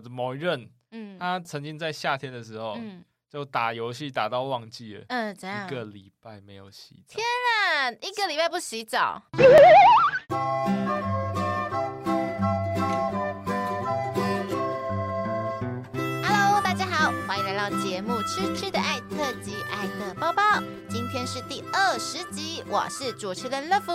我的某一任，嗯，他曾经在夏天的时候，嗯，就打游戏打到忘记了，嗯，怎样？一个礼拜没有洗澡。天啊，一个礼拜不洗澡。Hello，大家好，欢迎来到节目《吃吃的爱特辑》，爱的包包。今天是第二十集，我是主持人乐福，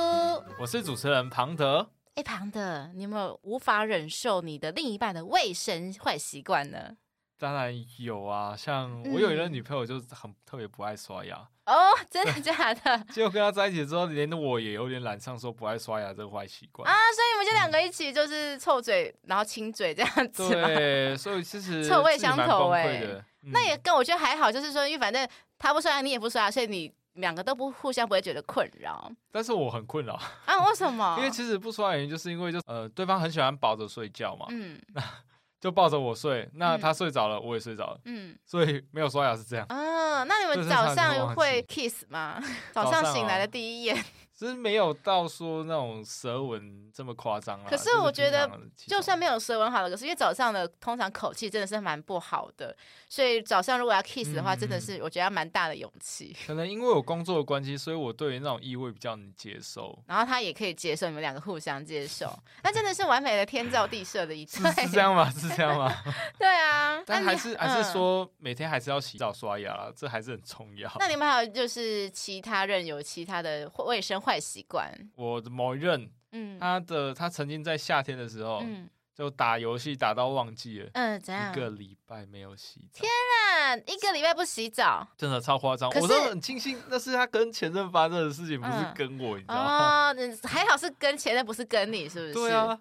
我是主持人庞德。哎，庞德，你有没有无法忍受你的另一半的卫生坏习惯呢？当然有啊，像我有一个女朋友，就是很特别不爱刷牙。哦，真的 假的？结果跟她在一起之后，连我也有点染上说不爱刷牙这个坏习惯啊。所以你们就两个一起就是臭嘴，嗯、然后亲嘴这样子。对，所以其实臭味相投哎。嗯、那也跟我觉得还好，就是说，因为反正他不刷牙，你也不刷牙，所以你。两个都不互相不会觉得困扰，但是我很困扰啊！为什么？因为其实不刷的原因就是因为就呃对方很喜欢抱着睡觉嘛，嗯，那 就抱着我睡，那他睡着了，我也睡着了，嗯，所以没有刷牙是这样啊。那你们早上会 kiss 吗？早上醒来的第一眼。其实没有到说那种舌吻这么夸张啊。可是我觉得，就算没有舌吻好了，可是因为早上的通常口气真的是蛮不好的，所以早上如果要 kiss 的话，真的是我觉得要蛮大的勇气。可能因为我工作的关系，所以我对于那种异味比较能接受。然后他也可以接受，你们两个互相接受，那真的是完美的天造地设的一对。是这样吗？是这样吗？对啊。但还是还是说每天还是要洗澡刷牙，这还是很重要。那你们还有就是其他人有其他的卫生坏习惯？我的某一任，嗯，他的他曾经在夏天的时候，嗯，就打游戏打到忘记了，嗯，怎样？一个礼拜没有洗澡。天啊，一个礼拜不洗澡，真的超夸张。我都很庆幸，那是他跟前任发生的事情，不是跟我，你知道吗？哦，还好是跟前任，不是跟你，是不是？对啊。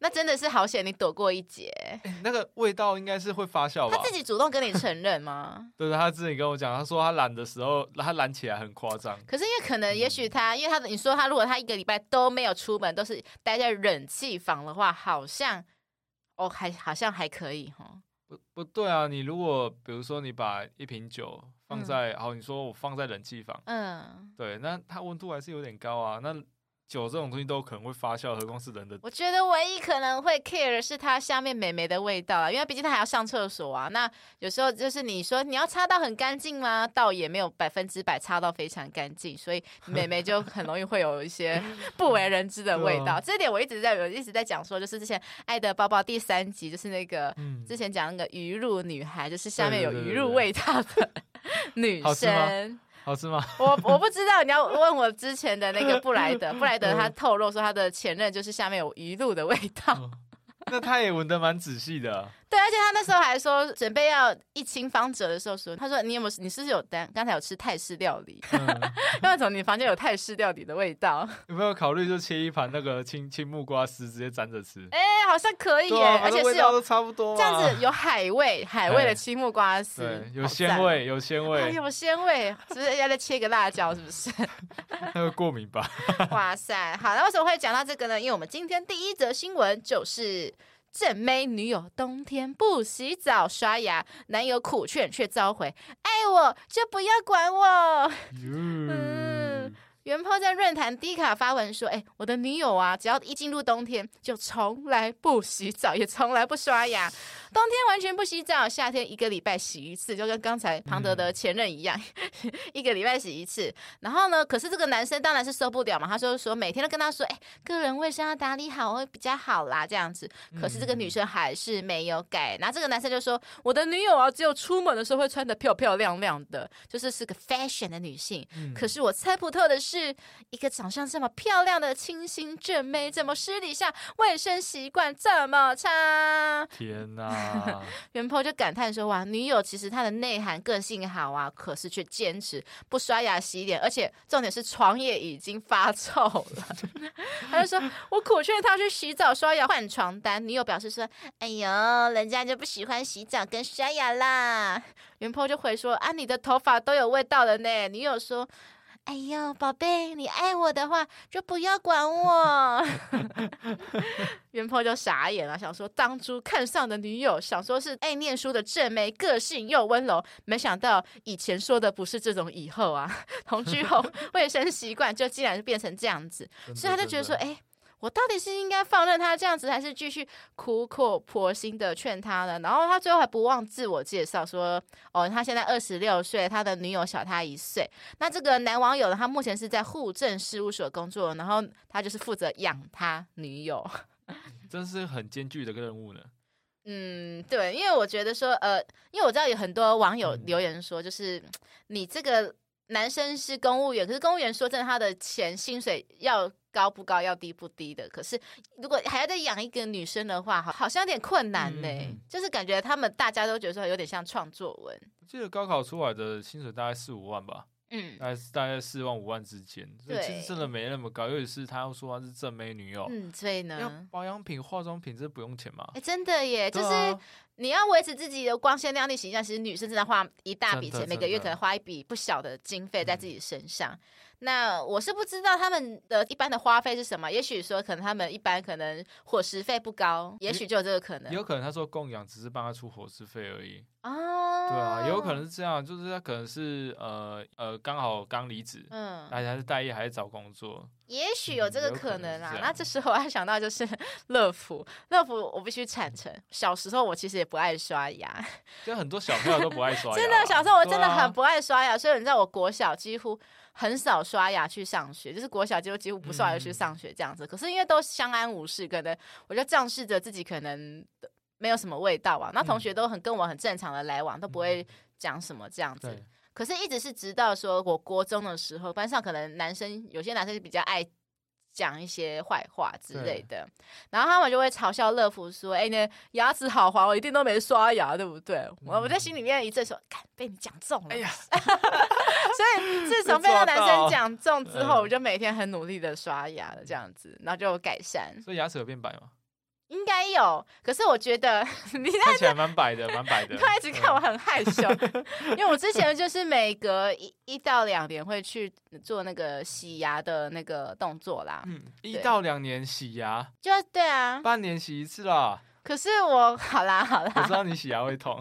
那真的是好险，你躲过一劫。欸，那个味道应该是会发酵吧？他自己主动跟你承认吗？对 对，他自己跟我讲，他说他懒的时候，他懒起来很夸张。可是因为可能，也许他，嗯、因为他，你说他如果他一个礼拜都没有出门，都是待在冷气房的话，好像哦，还好像还可以哈。不不对啊，你如果比如说你把一瓶酒放在，嗯、好，你说我放在冷气房，嗯，对，那它温度还是有点高啊，那。酒这种东西都可能会发酵，何况是人的。我觉得唯一可能会 care 的是它下面美眉的味道啊，因为毕竟它还要上厕所啊。那有时候就是你说你要擦到很干净吗？倒也没有百分之百擦到非常干净，所以美眉就很容易会有一些 不为人知的味道。这点我一直在有一直在讲说，就是之前《爱的包包》第三集，就是那个之前讲那个鱼露女孩，就是下面有鱼露味道的 女生。好吃吗？我我不知道，你要问我之前的那个布莱德，布莱德他透露说他的前任就是下面有鱼露的味道。哦，那他也闻得蛮仔细的啊。对，而且他那时候还说，准备要一清方泽的时候说，他说你有没有，你是不是有单？刚才有吃泰式料理，因为从你房间有泰式料理的味道。有没有考虑就切一盘那个青青木瓜丝，直接沾着吃？哎、欸，好像可以耶，啊、而且是有都差不多，这样子有海味，海味的青木瓜丝，有鲜味，有鲜味，有鲜味，是不是要再切个辣椒？是不是？那个过敏吧？哇塞，好，那为什么会讲到这个呢？因为我们今天第一则新闻就是。正妹女友冬天不洗澡刷牙，男友苦劝却召回，爱我就不要管我。嗯，原 po 在论坛低卡发文说：“哎、欸，我的女友啊，只要一进入冬天，就从来不洗澡，也从来不刷牙。”冬天完全不洗澡，夏天一个礼拜洗一次，就跟刚才庞德的前任一样，嗯、一个礼拜洗一次。然后呢，可是这个男生当然是受不了嘛，他就说每天都跟他说，哎，个人卫生要打理好会比较好啦，这样子。可是这个女生还是没有改。然后这个男生就说，我的女友啊，只有出门的时候会穿的漂漂亮亮的，就是是个 fashion 的女性。嗯、可是我猜不透的是，一个长相这么漂亮的清新正妹，怎么私底下卫生习惯这么差？天哪！原 po 就感叹说：“哇，女友其实她的内涵个性好啊，可是却坚持不刷牙洗脸，而且重点是床也已经发臭了。”他就说：“我苦劝他去洗澡、刷牙、换床单。”女友表示说：“哎呦，人家就不喜欢洗澡跟刷牙啦。”原 po 就回说：“啊，你的头发都有味道了呢。”女友说。哎呦，宝贝，你爱我的话就不要管我。元坡就傻眼了，想说当初看上的女友，想说是爱念书的正妹，个性又温柔，没想到以前说的不是这种，以后啊，同居后 卫生习惯就竟然变成这样子，所以他就觉得说，哎。我到底是应该放任他这样子，还是继续苦口婆心的劝他呢？然后他最后还不忘自我介绍说：“哦，他现在二十六岁，他的女友小他一岁。”那这个男网友呢，他目前是在户政事务所工作，然后他就是负责养他女友。真是很艰巨的一个任务呢。嗯，对，因为我觉得说，呃，因为我知道有很多网友留言说，就是你这个男生是公务员，可是公务员说真的，他的钱薪水要高不高，要低不低的。可是如果还要再养一个女生的话，好，好像有点困难呢。嗯、就是感觉他们大家都觉得说有点像创作文。我记得高考出来的薪水大概四五万吧。嗯，大概是大概四万五万之间，所以其实真的没那么高。尤其是他要说他是正妹女友，嗯，所以呢，保养品、化妆品这不用钱吗？哎、欸，真的耶，啊、就是你要维持自己的光鲜亮丽形象，其实女生真的花一大笔钱，每个月可能花一笔不小的经费在自己身上。嗯那我是不知道他们的一般的花费是什么，也许说可能他们一般可能伙食费不高，也许就有这个可能。也有可能他说供养只是帮他出伙食费而已。哦，对啊，也有可能是这样，就是他可能是呃呃刚好刚离职，嗯，还还是待业还是找工作，也许有这个可能啊。嗯、那这时候我还想到就是 乐福，乐福我必须坦诚，小时候我其实也不爱刷牙，就很多小朋友都不爱刷牙。真的，小时候我真的很不爱刷牙，啊、所以你知道我国小几乎。很少刷牙去上学，就是国小就几乎不刷牙去上学这样子。嗯、可是因为都相安无事，可能我就仗势着自己可能没有什么味道啊。那同学都很跟我很正常的来往，都不会讲什么这样子。嗯、可是一直是直到说我国中的时候，班上可能男生有些男生就比较爱。讲一些坏话之类的，然后他们就会嘲笑乐福说：“哎、欸，你牙齿好黄，我一定都没刷牙，对不对？”嗯、我我在心里面一阵说：“看，被你讲中了。”哎呀，所以自从被那男生讲中之后，我就每天很努力的刷牙了，这样子，然后就有改善。所以牙齿有变白吗？应该有，可是我觉得 你看起来蛮白的，蛮白的。他一直看我很害羞，因为我之前 就是每隔一一到两年会去做那个洗牙的那个动作啦。嗯，一到两年洗牙，就对啊，半年洗一次啦。可是我好啦好啦，我知道你洗牙会痛，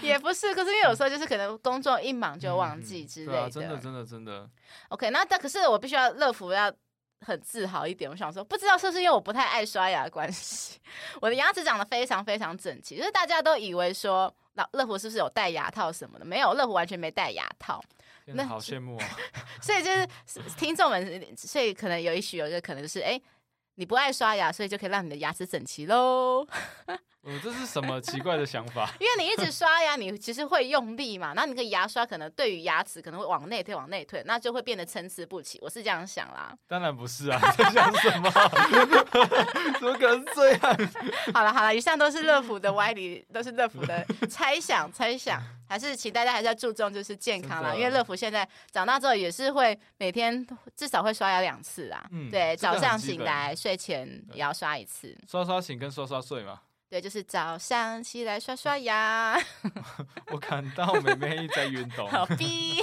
也不是，可是因为有时候就是可能工作一忙就忘记之类的。真的真的真的。OK，那但可是我必须要乐福要。很自豪一点，我想说，不知道是不是因为我不太爱刷牙的关系，我的牙齿长得非常非常整齐，就是大家都以为说，老乐福是不是有戴牙套什么的？没有，乐福完全没戴牙套。那好羡慕啊！所以就是听众们，所以可能有一许有一个可能就是，哎、欸，你不爱刷牙，所以就可以让你的牙齿整齐喽。这是什么奇怪的想法？因为你一直刷牙，你其实会用力嘛，那你个牙刷可能对于牙齿可能会往内退，往内退，那就会变得参差不齐。我是这样想啦。当然不是啊，在想什么？怎么可能这样？好了好了，以上都是乐福的歪理，都是乐福的猜想猜想，还是请大家还是要注重就是健康啦。因为乐福现在长大之后也是会每天至少会刷牙两次啦。嗯，对，早上醒来睡前也要刷一次。刷刷醒跟刷刷睡嘛。对，就是早上起来刷刷牙。我看到妹妹在运动。好逼。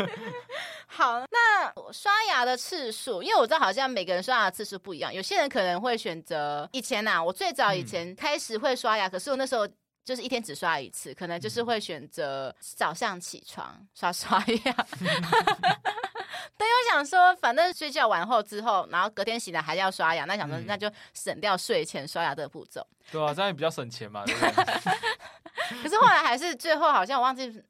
好，那刷牙的次数，因为我知道好像每个人刷牙的次数不一样，有些人可能会选择以前呐、啊，我最早以前开始会刷牙，嗯、可是我那时候就是一天只刷一次，可能就是会选择早上起床刷刷牙。对，我想说，反正睡觉完后之后，然后隔天醒来还要刷牙，那想说那就省掉睡前刷牙的步骤。对啊，这样也比较省钱嘛，对不对？可是后来还是最后好像我忘记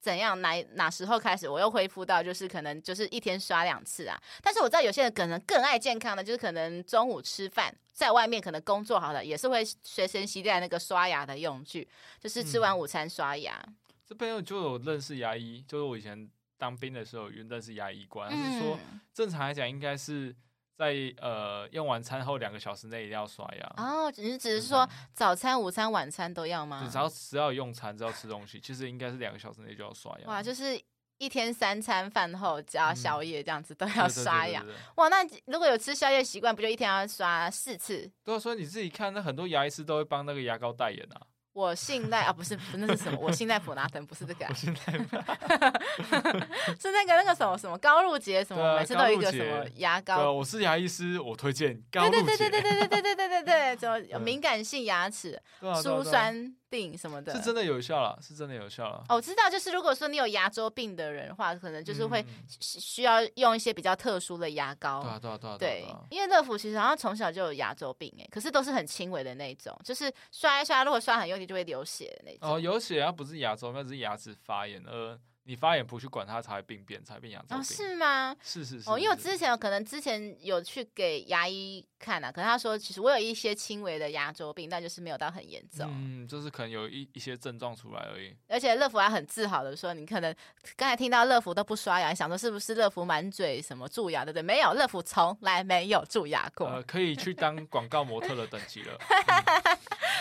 怎样哪哪时候开始，我又恢复到就是可能就是一天刷两次啊。但是我知道有些人可能更爱健康的，就是可能中午吃饭在外面可能工作好了，也是会随身携带那个刷牙的用具，就是吃完午餐刷牙。嗯、这边有就有认识牙医，就是我以前当兵的时候有认识牙医官，他、是说正常来讲应该是。在呃用完餐后两个小时内一定要刷牙哦。你只是说早餐、午餐、晚餐都要吗？只要只要用餐，只要吃东西，其实应该是两个小时内就要刷牙。哇，就是一天三餐饭后加宵夜这样子都要刷牙。哇，那如果有吃宵夜习惯，不就一天要刷四次？对啊，所以你自己看，那很多牙医师都会帮那个牙膏代言啊。我信赖啊，不是，不是那是什么？我信赖普拿疼，不是这个、啊。我信赖，是那个那个什么什么高露洁什么，啊、每次都有一个什么牙膏。对、啊，我是牙医师，我推荐高露洁。对对对对对对对对对对对，怎么有敏感性牙齿、舒酸病什么的？是真的有效了，是真的有效了。哦，我知道，就是如果说你有牙周病的人的话，可能就是会需要用一些比较特殊的牙膏。对啊对啊对啊。对，因为乐福其实好像从小就有牙周病哎，可是都是很轻微的那种，就是刷一刷，如果刷很用力就会流血的那种。哦，有血啊，不是牙周，那只是牙齿发炎而。你发炎不去管它，才会病变，才会变牙周病。哦，是吗？是是是。哦，因为我之前可能之前有去给牙医看啊，可是他说其实我有一些轻微的牙周病，但就是没有到很严重。嗯，就是可能有一一些症状出来而已。而且乐福还很自豪的说，你可能刚才听到乐福都不刷牙，想说是不是乐福满嘴什么蛀牙，对不对？没有，乐福从来没有蛀牙过。呃，可以去当广告模特的等级了。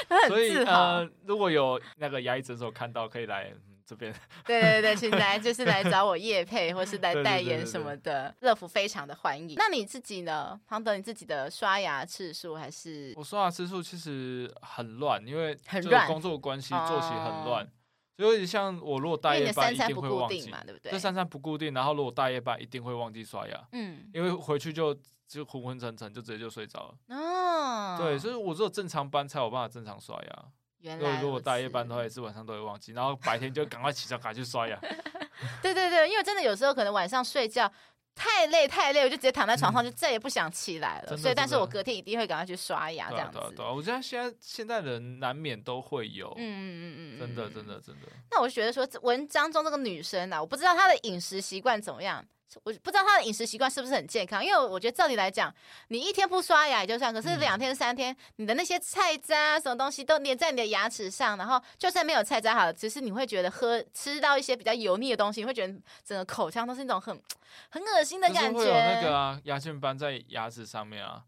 嗯、所以呃，如果有那个牙医诊所看到，可以来。这边 对对对，现在就是来找我叶配，或是来代言什么的，乐福非常的欢迎。那你自己呢？庞德，你自己的刷牙次数还是？我刷牙次数其实很乱，因为很乱工作关系，作息很乱。所以像我如果大夜班一定会忘记嘛，对不对？这三餐不固定，然后如果大夜班一定会忘记刷牙，嗯，因为回去就就昏昏沉沉，就直接就睡着了。哦，对，所以我只有正常班才有办法正常刷牙。原来如果大夜班的话，也是晚上都会忘记，然后白天就赶快起床，赶快去刷牙。对对对，因为真的有时候可能晚上睡觉太累太累，我就直接躺在床上，就再也不想起来了。嗯、所以，但是我隔天一定会赶快去刷牙，这样子。对、啊、对、啊对啊、我觉得现在现在人难免都会有，嗯嗯嗯嗯，真的真的真的。那我就觉得说，文章中这个女生啊，我不知道她的饮食习惯怎么样。我不知道他的饮食习惯是不是很健康，因为我觉得照理来讲，你一天不刷牙也就算，可是两天三天，你的那些菜渣什么东西都粘在你的牙齿上，然后就算没有菜渣好了，只是你会觉得喝吃到一些比较油腻的东西，你会觉得整个口腔都是那种很很恶心的感觉。会有那个啊，牙菌斑在牙齿上面啊。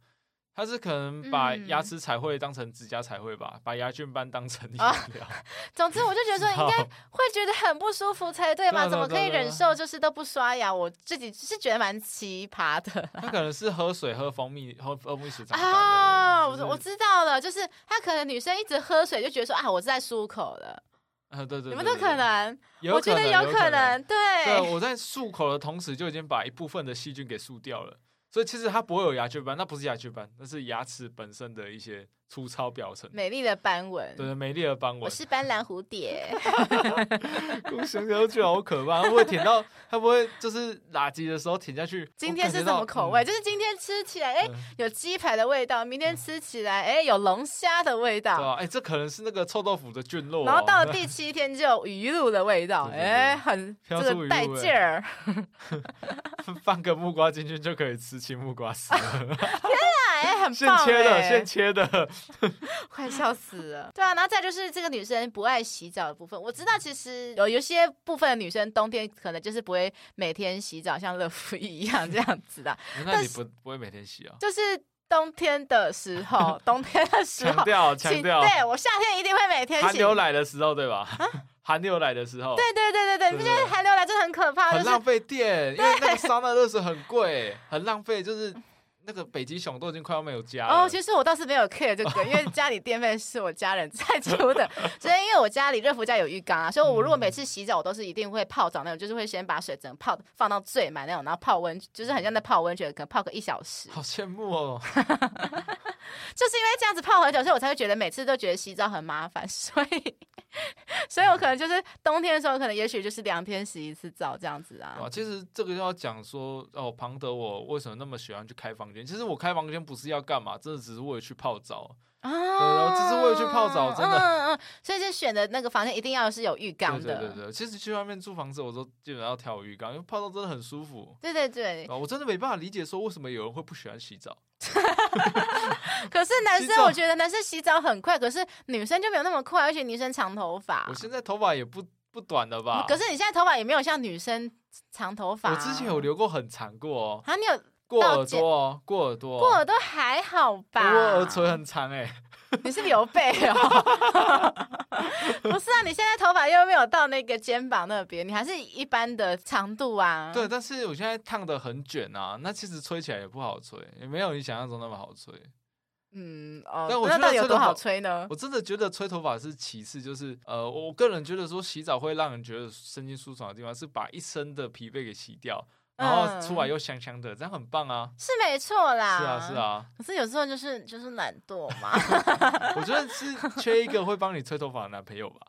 他是可能把牙齿彩绘当成指甲彩绘吧，嗯、把牙菌斑当成牙料。总之，我就觉得说 应该会觉得很不舒服才对嘛，怎么可以忍受就是都不刷牙？我自己是觉得蛮奇葩的。他可能是喝水喝蜂蜜喝蜂蜜水长大的啊，我我知道了，就是他可能女生一直喝水就觉得说啊，我是在漱口了。啊，对对，对，你们都可能，有可能我觉得有可能，对。对，我在漱口的同时就已经把一部分的细菌给漱掉了。所以其实它不会有牙菌斑，那不是牙菌斑，那是牙齿本身的一些粗糙表层，美丽的斑纹。对，美丽的斑纹。我是斑斓蝴蝶。我想想都觉得好可怕，会不会舔到？会不会就是垃圾的时候舔下去？今天是什么口味？嗯、就是今天吃起来，哎、有鸡排的味道；明天吃起来，哎、欸，有龙虾的味道。对啊，哎、欸，这可能是那个臭豆腐的菌落、喔。然后到了 第七天就有鱼露的味道，哎、欸，很这个带劲儿。放个木瓜进去就可以吃青木瓜丝。哎，很棒，现切的，现切的，快笑死了。对啊，然后再就是这个女生不爱洗澡的部分，我知道其实有有些部分的女生冬天可能就是不会每天洗澡，像乐福一样这样子的。那你不不会每天洗啊？就是冬天的时候，冬天的时候，强调强调，对我夏天一定会每天洗。寒流来的时候，对吧？寒流来的时候，对对对对对，你不觉得寒流来真的很可怕？很浪费电，因为那个烧那热水很贵，很浪费，就是。那个北极熊都已经快要没有家了。哦，其实我倒是没有 care 这个，因为家里电费是我家人在出的。所以因为我家里热敷家有浴缸啊，所以我如果每次洗澡，我都是一定会泡澡那种，就是会先把水整泡放到最满那种，然后泡温，就是很像在泡温泉，可能泡个一小时。好羡慕哦！就是因为这样子泡很久，所以我才会觉得每次都觉得洗澡很麻烦，所以，所以我可能就是冬天的时候，可能也许就是两天洗一次澡这样子啊。哇，其实这个就要讲说哦，庞德我为什么那么喜欢去开房间？其实我开房间不是要干嘛，真的只是为了去泡澡啊，对，只是为了去泡澡，真的。嗯嗯，所以就选的那个房间一定要是有浴缸的。对对对对，其实去外面租房子，我都基本上要挑浴缸，因为泡澡真的很舒服。对对对，啊我真的没办法理解说为什么有人会不喜欢洗澡。可是男生，我觉得男生洗澡很快，可是女生就没有那么快，而且女生长头发。我现在头发也不不短了吧？可是你现在头发也没有像女生长头发。我之前有留过很长过哦。啊，你有？过耳朵哦，过耳朵，过耳朵还好吧？我耳垂很长哎，你是刘备哦？不是啊，你现在头发又没有到那个肩膀那边，你还是一般的长度啊。对，但是我现在烫的很卷啊，那其实吹起来也不好吹，也没有你想象中那么好吹。嗯哦，但我觉得到底有多好吹呢？我真的觉得吹头发是其次，就是呃，我个人觉得说洗澡会让人觉得身心舒爽的地方是把一身的疲惫给洗掉，然后出来又香香的，这样很棒啊！是没错啦，是啊是啊。可是有时候就是就是懒惰嘛，我觉得是缺一个会帮你吹头发的男朋友吧。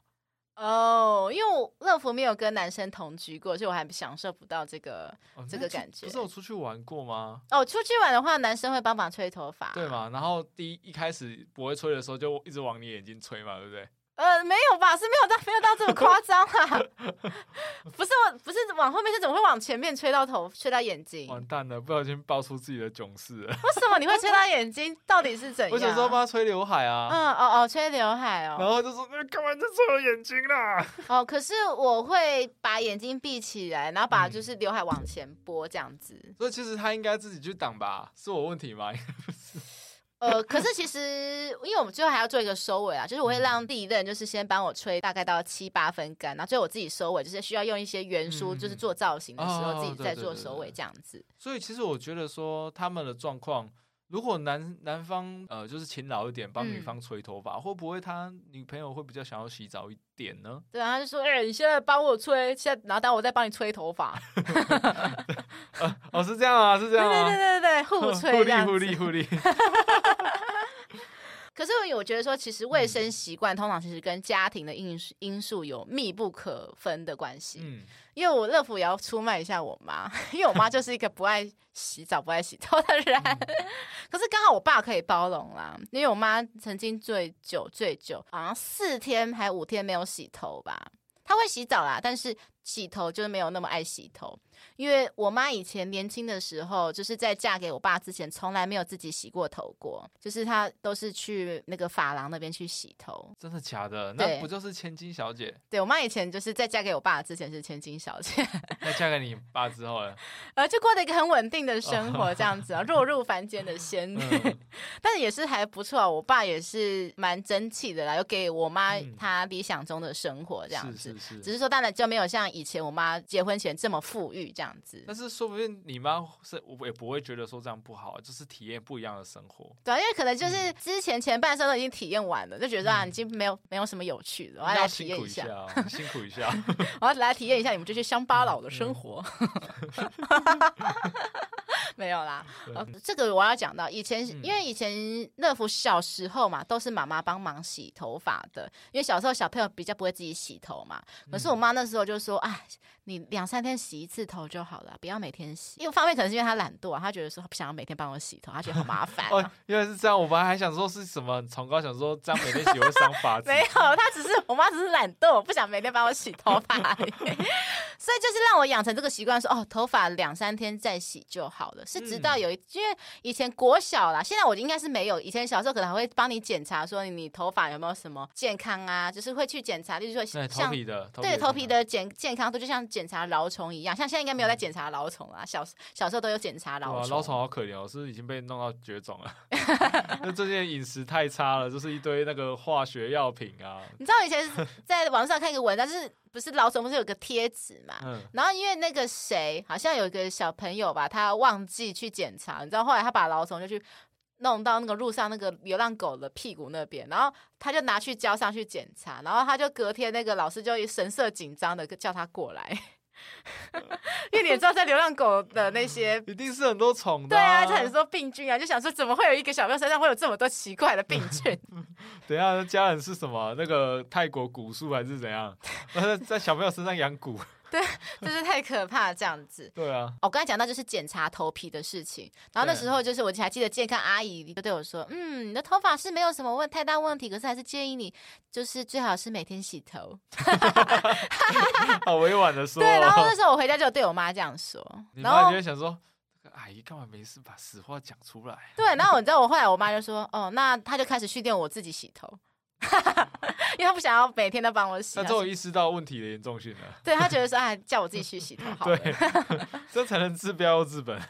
哦，因为我乐福没有跟男生同居过，所以我还享受不到这个、哦、这个感觉。不是我出去玩过吗？哦，出去玩的话，男生会帮忙吹头发，对嘛？然后第一一开始不会吹的时候，就一直往你眼睛吹嘛，对不对？呃，没有吧，是没有到没有到这么夸张啊，不是我，不是往后面，是怎么会往前面吹到头，吹到眼睛？完蛋了，不小心爆出自己的囧事了。为什么你会吹到眼睛？到底是怎样？我小时候帮他吹刘海啊。嗯，哦哦，吹刘海哦。然后就说：“那干嘛就吹我眼睛啦？” 哦，可是我会把眼睛闭起来，然后把就是刘海往前拨这样子。所以其实他应该自己去挡吧？是我问题吗？呃，可是其实，因为我们最后还要做一个收尾啊，就是我会让第一任就是先帮我吹大概到七八分干，然后最后我自己收尾，就是需要用一些原书，就是做造型的时候自己再做收尾这样子。所以其实我觉得说他们的状况，如果男男方呃就是勤劳一点帮女方吹头发，嗯、会不会他女朋友会比较想要洗澡一点呢？对啊，他就说，哎、欸，你现在帮我吹，现在然后待会我再帮你吹头发。哦，是这样啊，是这样啊，对对对对对，互吹，互利互利互利。可是我觉得说，其实卫生习惯通常其实跟家庭的因素因素有密不可分的关系。嗯，因为我乐福也要出卖一下我妈，因为我妈就是一个不爱洗澡、不爱洗头的人。嗯、可是刚好我爸可以包容啦，因为我妈曾经最久最久好像四天还五天没有洗头吧。她会洗澡啦，但是洗头就是没有那么爱洗头。因为我妈以前年轻的时候，就是在嫁给我爸之前，从来没有自己洗过头过，就是她都是去那个发廊那边去洗头。真的假的？那不就是千金小姐？对，我妈以前就是在嫁给我爸之前是千金小姐，那嫁给你爸之后呢？呃，就过了一个很稳定的生活，这样子啊，落入凡间的仙女，嗯、但是也是还不错啊。我爸也是蛮争气的啦，有给我妈她理想中的生活这样子，嗯、是是是，只是说当然就没有像以前我妈结婚前这么富裕这样子，但是说不定你妈是我也不会觉得说这样不好，就是体验不一样的生活。对啊，因为可能就是之前前半生都已经体验完了，就觉得啊，已经没有没有什么有趣的，我要来体验一下，辛苦一下，我要来体验一下你们这些乡巴佬的生活。没有啦，呃，这个我要讲到以前，因为以前乐福小时候嘛，都是妈妈帮忙洗头发的，因为小时候小朋友比较不会自己洗头嘛。可是我妈那时候就说，哎。你两三天洗一次头就好了，不要每天洗。因为方面可能是因为她懒惰，她觉得说不想要每天帮我洗头，她觉得好麻烦。哦，原来是这样。我本来还想说是什么崇高，想说这样每天洗会伤发质。没有，她只是我妈只是懒惰，不想每天帮我洗头发。所以就是让我养成这个习惯，说哦，头发两三天再洗就好了。是直到有一，嗯、因为以前国小啦，现在我应该是没有。以前小时候可能还会帮你检查，说你头发有没有什么健康啊，就是会去检查，就是说像头皮的，对头皮的健健康度，就像。检查蛲虫一样，像现在应该没有在检查蛲虫啊。小小时候都有检查蛲虫。蛲虫好可怜哦，是不是已经被弄到绝种了？那最近饮食太差了，就是一堆那个化学药品啊。你知道以前在网上看一个文章，就是不是老虫不是有个贴纸嘛？嗯。然后因为那个谁好像有一个小朋友吧，他忘记去检查，你知道后来他把老虫就去。弄到那个路上那个流浪狗的屁股那边，然后他就拿去交上去检查，然后他就隔天那个老师就神色紧张的叫他过来，因为你也知道在流浪狗的那些 一定是很多虫的，对啊，就很多病菌啊，就想说怎么会有一个小朋友身上会有这么多奇怪的病 菌？等一下，家人是什么？那个泰国蛊术还是怎样？在小朋友身上养蛊？对，就是太可怕，这样子。对啊，我刚才讲到就是检查头皮的事情，然后那时候就是我还记得健康阿姨就对我说：“嗯，你的头发是没有什么问太大问题，可是还是建议你就是最好是每天洗头。”好委婉的说。对，然后那时候我回家就对我妈这样说，然后你就想说，阿姨干嘛没事把实话讲出来？对，然后你知道我后来我妈就说：“哦，那她就开始训练我自己洗头。” 因为他不想要每天都帮我洗，他终于意识到问题的严重性了。对，他觉得说，哎，叫我自己去洗头好了，对，这才能治标又治本。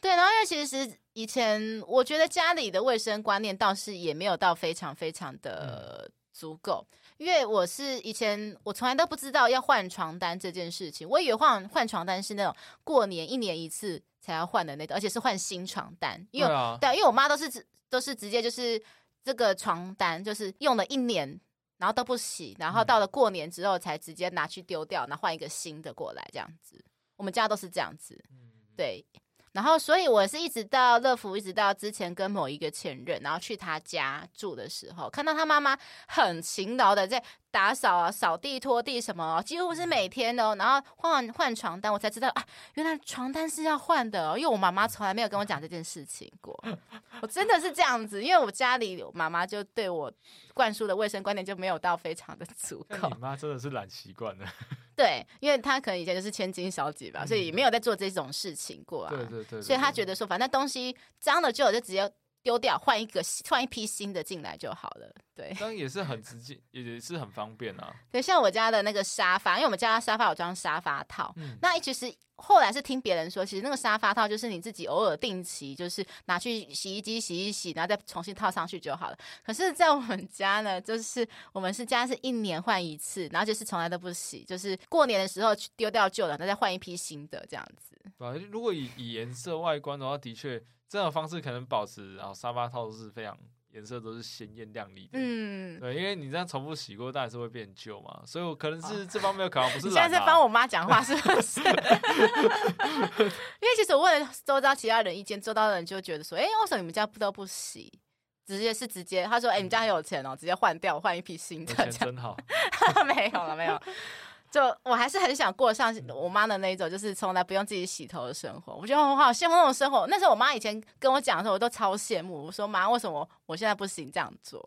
对，然后因为其实以前我觉得家里的卫生观念倒是也没有到非常非常的足够，因为我是以前我从来都不知道要换床单这件事情，我以为换换床单是那种过年一年一次才要换的那种，而且是换新床单，因为对，因为我妈都是。都是直接就是这个床单，就是用了一年，然后都不洗，然后到了过年之后才直接拿去丢掉，然后换一个新的过来这样子。我们家都是这样子，对。然后，所以我是一直到乐福，一直到之前跟某一个前任，然后去他家住的时候，看到他妈妈很勤劳的在打扫啊、扫地、拖地什么，几乎是每天的哦。然后换换床单，我才知道啊，原来床单是要换的哦。因为我妈妈从来没有跟我讲这件事情过，我真的是这样子，因为我家里我妈妈就对我灌输的卫生观念就没有到非常的 足够。你妈真的是懒习惯了。对，因为她可能以前就是千金小姐吧，所以没有在做这种事情过啊。对对对。所以她觉得说，反正东西脏了旧了就直接丢掉，换一个换一批新的进来就好了。对，这样也是很 直接，也是很方便啊。对，像我家的那个沙发，因为我们家沙发有装沙发套，嗯、那其实后来是听别人说，其实那个沙发套就是你自己偶尔定期就是拿去洗衣机洗一洗，然后再重新套上去就好了。可是，在我们家呢，就是我们是家是一年换一次，然后就是从来都不洗，就是过年的时候丢掉旧的，那再换一批新的这样子。对，如果以以颜色外观的话，的确这种方式可能保持，然后沙发套都是非常。颜色都是鲜艳亮丽的，嗯，对，因为你这样重复洗过，当然是会变旧嘛，所以我可能是这方面有考量，不 是、啊。你现在在帮我妈讲话是不是？因为其实我问了周遭其他人意见，周遭的人就觉得说，哎、欸，为什么你们家不都不洗？直接是直接，他说，哎、欸，你们家很有钱哦，直接换掉，换一批新的，真好。没有了，没有。就我还是很想过上我妈的那一种，就是从来不用自己洗头的生活。我觉得我好羡慕那种生活。那时候我妈以前跟我讲的时候，我都超羡慕。我说妈，为什么我现在不行这样做？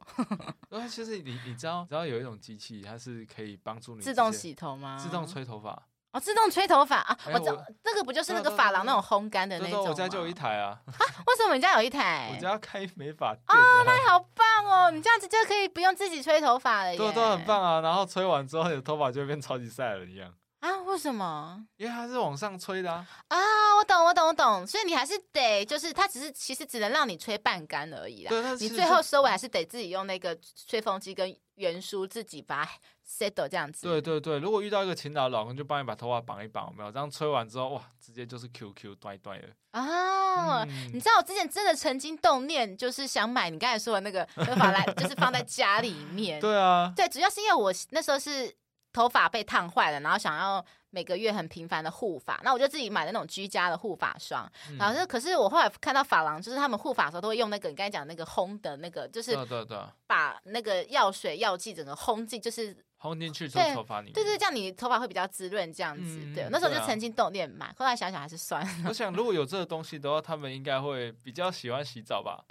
那其实你你知道，知道有一种机器，它是可以帮助你自动洗头吗？自动吹头发。哦，自动吹头发啊！我知道这个不就是那个发廊那种烘干的那种吗？我家就有一台啊！啊，为什么你家有一台？我家开美发店哦，那好棒哦！你这样子就可以不用自己吹头发了耶，对，都很棒啊！然后吹完之后，你的头发就会变超级赛亚人一样啊？为什么？因为它是往上吹的啊！啊，我懂，我懂，我懂。所以你还是得，就是它只是其实只能让你吹半干而已啦。对，你最后收尾还是得自己用那个吹风机跟圆梳自己把。Settle 这样子，对对对，如果遇到一个勤劳的老公，就帮你把头发绑一绑，有没有？这样吹完之后，哇，直接就是 QQ 短短的哦。嗯、你知道我之前真的曾经动念，就是想买你刚才说的那个头发来，就是放在家里面。对啊，对，主要是因为我那时候是头发被烫坏了，然后想要。每个月很频繁的护发，那我就自己买的那种居家的护发霜。嗯、然后是，可是我后来看到发廊，就是他们护发的时候都会用那个你刚才讲那个烘的那个，就是把那个药水药剂整个烘进，就是烘进去头发里面。对对，这样你头发会比较滋润，这样子。嗯、对，那时候就曾经动念买，后来想想还是算了。我想如果有这个东西的话，他们应该会比较喜欢洗澡吧。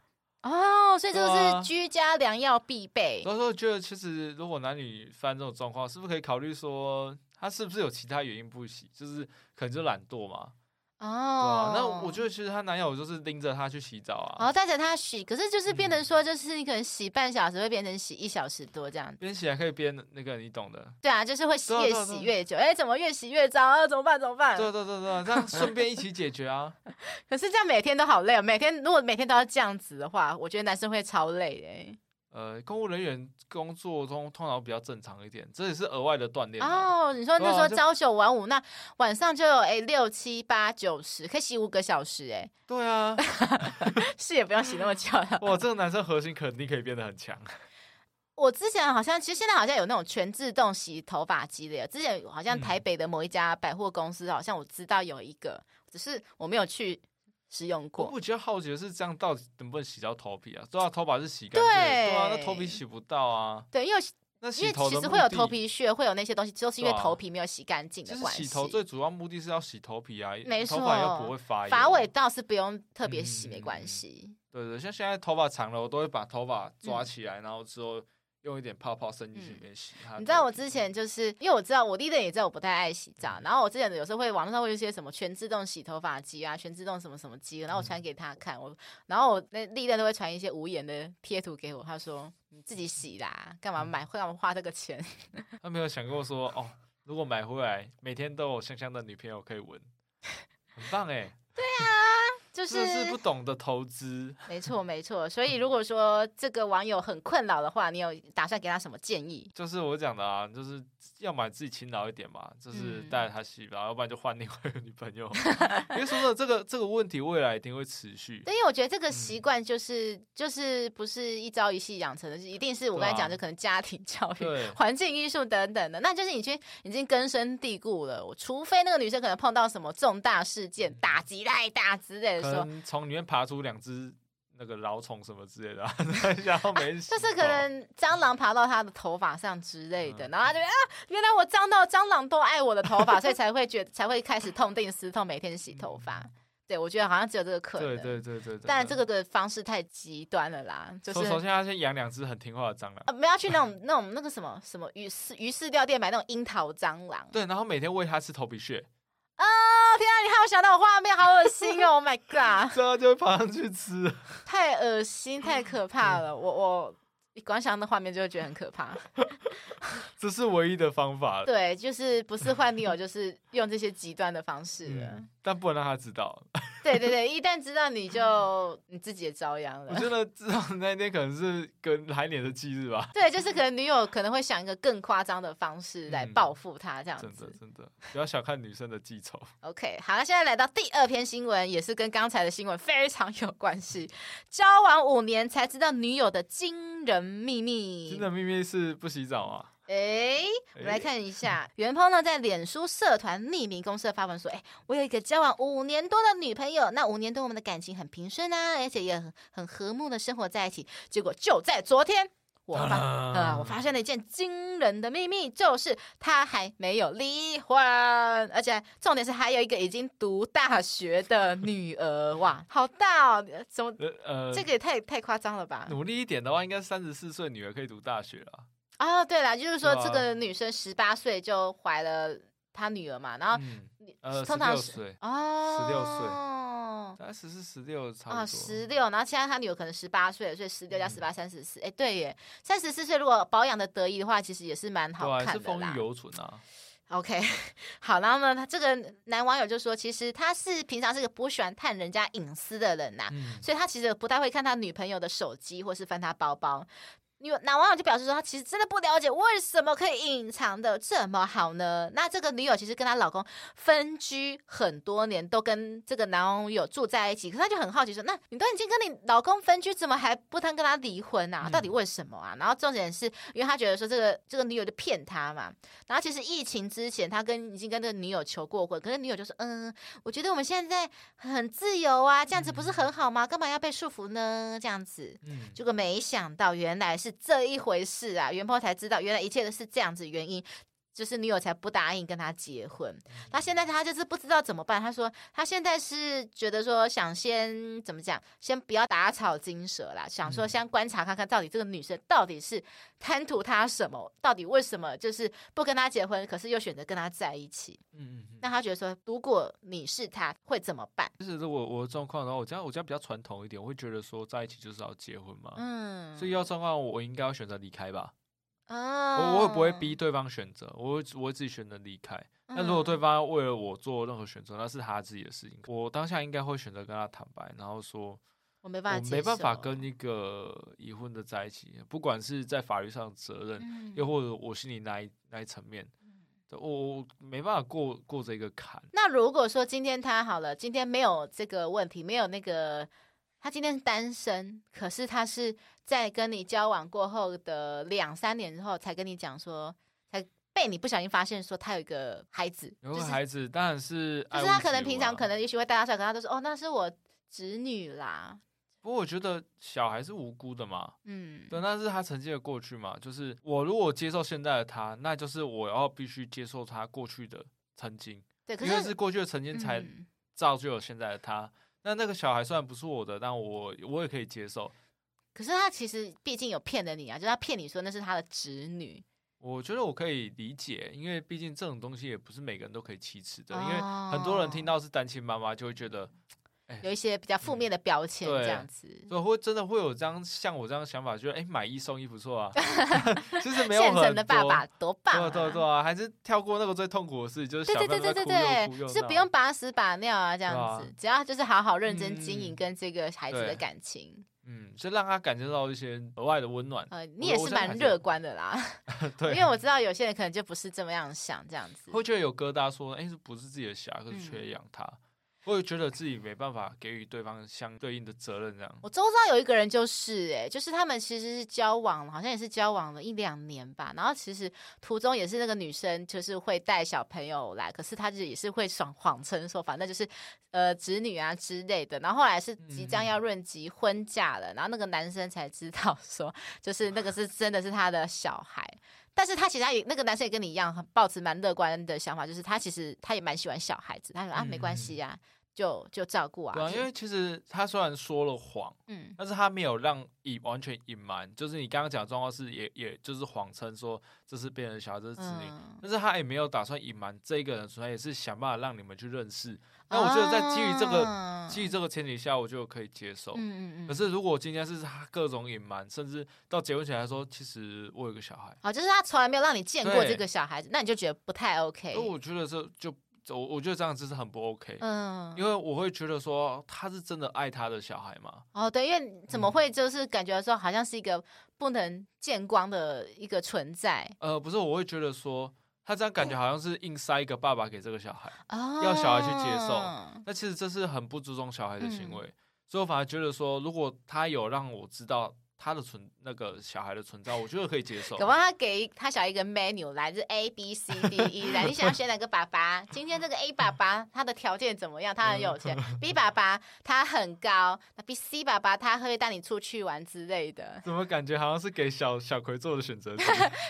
哦，所以这个是居家良药必备。所以说，觉得其实如果男女发生这种状况，是不是可以考虑说？他是不是有其他原因不洗？就是可能就懒惰嘛。哦、啊，那我觉得其实她男友就是拎着她去洗澡啊，然后带着她洗。可是就是变成说，就是你可能洗半小时，会变成洗一小时多这样子。边洗还可以边那个，你懂的。对啊，就是会越洗越久。哎，怎么越洗越脏啊？怎么办？怎么办？对对对对，这样顺便一起解决啊。可是这样每天都好累哦。每天如果每天都要这样子的话，我觉得男生会超累哎。呃，公务人员工作中通常比较正常一点，这也是额外的锻炼哦。你说那时候朝九晚五，那晚上就有哎六七八九十，可以洗五个小时哎。对啊，是也不用洗那么久。哇，这个男生核心肯定可以变得很强。我之前好像，其实现在好像有那种全自动洗头发机的，之前好像台北的某一家百货公司，好像我知道有一个，只是我没有去。使用过，我比较好奇的是，这样到底能不能洗到头皮啊？对啊，头发是洗干净，对啊，那头皮洗不到啊。对，因为那因为其实会有头皮屑，会有那些东西，就是因为头皮没有洗干净的关系。洗头最主要目的是要洗头皮啊，没错，头发又不会发发尾倒是不用特别洗，没关系。对对，像现在头发长了，我都会把头发抓起来，然后之后。用一点泡泡渗进去里面洗。嗯、你知道我之前就是因为我知道我弟弟也知道我不太爱洗澡，然后我之前有时候会网络上会有一些什么全自动洗头发机啊，全自动什么什么机，然后我传给他看，我然后我那历任都会传一些无言的贴图给我，他说你自己洗啦，干嘛买会让我花这个钱？他没有想过说哦，如果买回来每天都有香香的女朋友可以闻，很棒哎。对啊，就是是不懂得投资。没错，没错。所以如果说这个网友很困扰的话，你有打算给他什么建议？就是我讲的啊，就是要么自己勤劳一点嘛，就是带着他洗吧，嗯、要不然就换另外一个女朋友。因为说的这个这个问题，未来一定会持续。对，因为我觉得这个习惯就是、嗯、就是不是一朝一夕养成的，一定是我刚才讲，就可能家庭教育、环境因素等等的，那就是已经已经根深蒂固了。我除非那个女生可能碰到什么重大事件，嗯、打击太大之类的时候从里面爬出两只那个老虫什么之类的，然后没就是可能蟑螂爬到他的头发上之类的，嗯、然后他就啊，原来我脏到蟑螂都爱我的头发，所以才会觉得才会开始痛定思痛，每天洗头发。嗯对，我觉得好像只有这个可能。对对对对，对。但这个的方式太极端了啦，就是。首先要先养两只很听话的蟑螂。啊，不要去那种那种那个什么什么鱼饲鱼饲料店买那种樱桃蟑螂。对，然后每天喂它吃头皮屑。啊，天啊！你害我想到我画面，好恶心哦！Oh my god！这样就会爬上去吃。太恶心，太可怕了！我我。一光想到画面就会觉得很可怕，这是唯一的方法。对，就是不是换女友，就是用这些极端的方式了。嗯，但不能让他知道。对对对，一旦知道你就你自己也遭殃了。我觉得知道那天可能是跟来年的忌日吧。对，就是可能女友可能会想一个更夸张的方式来报复他，这样子。嗯，真的真的，不要小看女生的记仇。OK，好，那现在来到第二篇新闻，也是跟刚才的新闻非常有关系。交往五年才知道女友的惊人秘密。惊人秘密是不洗澡啊？哎、欸，我们来看一下，袁鹏呢在脸书社团匿名公社发文说：“哎、欸，我有一个交往五年多的女朋友，那五年多我们的感情很平顺啊，而且也很很和睦的生活在一起。结果就在昨天，我发呃我发现了一件惊人的秘密，就是他还没有离婚，而且重点是还有一个已经读大学的女儿，哇，好大哦！怎么呃，这个也太太夸张了吧？努力一点的话，应该三十四岁女儿可以读大学了。”哦，对了，就是说这个女生十八岁就怀了她女儿嘛，然后、嗯呃、通常是哦，十六岁，大概十四十六差不多。十六，然后现在她女儿可能十八岁，所以十六加十八三十四，哎，对耶，三十四岁如果保养的得意的话，其实也是蛮好看的啦。是风韵犹存啊。OK，好，然后呢，他这个男网友就说，其实他是平常是个不喜欢探人家隐私的人呐、啊，嗯、所以他其实不太会看他女朋友的手机或是翻他包包。有男网友就表示说，他其实真的不了解为什么可以隐藏的这么好呢？那这个女友其实跟她老公分居很多年，都跟这个男网友住在一起，可是他就很好奇说，那你都已经跟你老公分居，怎么还不谈跟他离婚啊？到底为什么啊？然后重点是因为他觉得说这个这个女友就骗他嘛。然后其实疫情之前，他跟已经跟这个女友求过婚，可是女友就说，嗯，我觉得我们现在很自由啊，这样子不是很好吗？干嘛要被束缚呢？这样子，结果没想到原来是。这一回事啊，元波才知道，原来一切都是这样子原因，就是女友才不答应跟他结婚。那现在他就是不知道怎么办。他说他现在是觉得说想先怎么讲，先不要打草惊蛇啦，想说先观察看看到底这个女生到底是贪图他什么，到底为什么就是不跟他结婚，可是又选择跟他在一起。嗯嗯。那他觉得说，如果你是他会怎么办？就是我我的状况，然后我家我家比较传统一点，我会觉得说在一起就是要结婚嘛。嗯。所以要状况，我应该要选择离开吧。啊，我我也不会逼对方选择，我会我会自己选择离开。那如果对方为了我做任何选择，那是他自己的事情。我当下应该会选择跟他坦白，然后说，我没办法，我没办法跟一个已婚的在一起，不管是在法律上的责任，又或者我心里那一那一层面，我我没办法过过这个坎。那如果说今天他好了，今天没有这个问题，没有那个。他今天是单身，可是他是在跟你交往过后的两三年之后才跟你讲说，才被你不小心发现说他有一个孩子，有个孩子，当然是，就是他可能平常可能也许会带他出来，可他都说哦，那是我侄女啦。不过我觉得小孩是无辜的嘛，嗯，对，那是他曾经的过去嘛，就是我如果接受现在的他，那就是我要必须接受他过去的曾经，对，可是因为是过去的曾经才造就了现在的他。嗯那那个小孩虽然不是我的，但我我也可以接受。可是他其实毕竟有骗了你啊，就是他骗你说那是他的侄女。我觉得我可以理解，因为毕竟这种东西也不是每个人都可以启齿的。哦、因为很多人听到是单亲妈妈，就会觉得有一些比较负面的标签这样子。所以会真的会有这样像我这样的想法，觉得哎，买一送一不错啊。其 实没有很现成的爸爸多棒啊！对对对啊，还是跳过那个最痛苦的事，就是小朋友在哭又哭又闹，就是不用把屎把尿啊这样子，只要就是好好认真经营跟这个孩子的感情。嗯，就让他感觉到一些额外的温暖。呃，你也是蛮乐观的啦，对，因为我知道有些人可能就不是这么样想，这样子会觉得有疙瘩，说，哎，是不是自己的小孩，可是缺养他。嗯会觉得自己没办法给予对方相对应的责任，这样。我周遭有一个人就是、欸，哎，就是他们其实是交往，好像也是交往了一两年吧。然后其实途中也是那个女生，就是会带小朋友来，可是她就也是会谎谎称说，反正就是呃子女啊之类的。然后后来是即将要论及婚嫁了，嗯、然后那个男生才知道说，就是那个是真的是他的小孩。但是他其实他也那个男生也跟你一样，抱持蛮乐观的想法，就是他其实他也蛮喜欢小孩子。他说啊，没关系呀、啊，就就照顾啊。对啊，因为其实他虽然说了谎，嗯，但是他没有让隐完全隐瞒，就是你刚刚讲的状况是也也就是谎称说这是别人的小孩，这是子女，嗯、但是他也没有打算隐瞒这个人，所以也是想办法让你们去认识。那我觉得在基于这个、啊、基于这个前提下，我就可以接受。嗯嗯嗯。可是如果今天是他各种隐瞒，甚至到结婚前来说，其实我有个小孩，啊，就是他从来没有让你见过这个小孩子，那你就觉得不太 OK。我觉得这就我我觉得这样子是很不 OK。嗯。因为我会觉得说他是真的爱他的小孩嘛？哦，对，因为怎么会就是感觉说好像是一个不能见光的一个存在？呃，不是，我会觉得说。他这样感觉好像是硬塞一个爸爸给这个小孩，哦、要小孩去接受。那其实这是很不注重小孩的行为，嗯、所以我反而觉得说，如果他有让我知道。他的存那个小孩的存在，我觉得可以接受。可不，他给他小孩一个 menu 来自 A B C D E 来，你想要选哪个爸爸？今天这个 A 爸爸他的条件怎么样？他很有钱。B 爸爸他很高。那 B C 爸爸他会带你出去玩之类的。怎么感觉好像是给小小葵做的选择？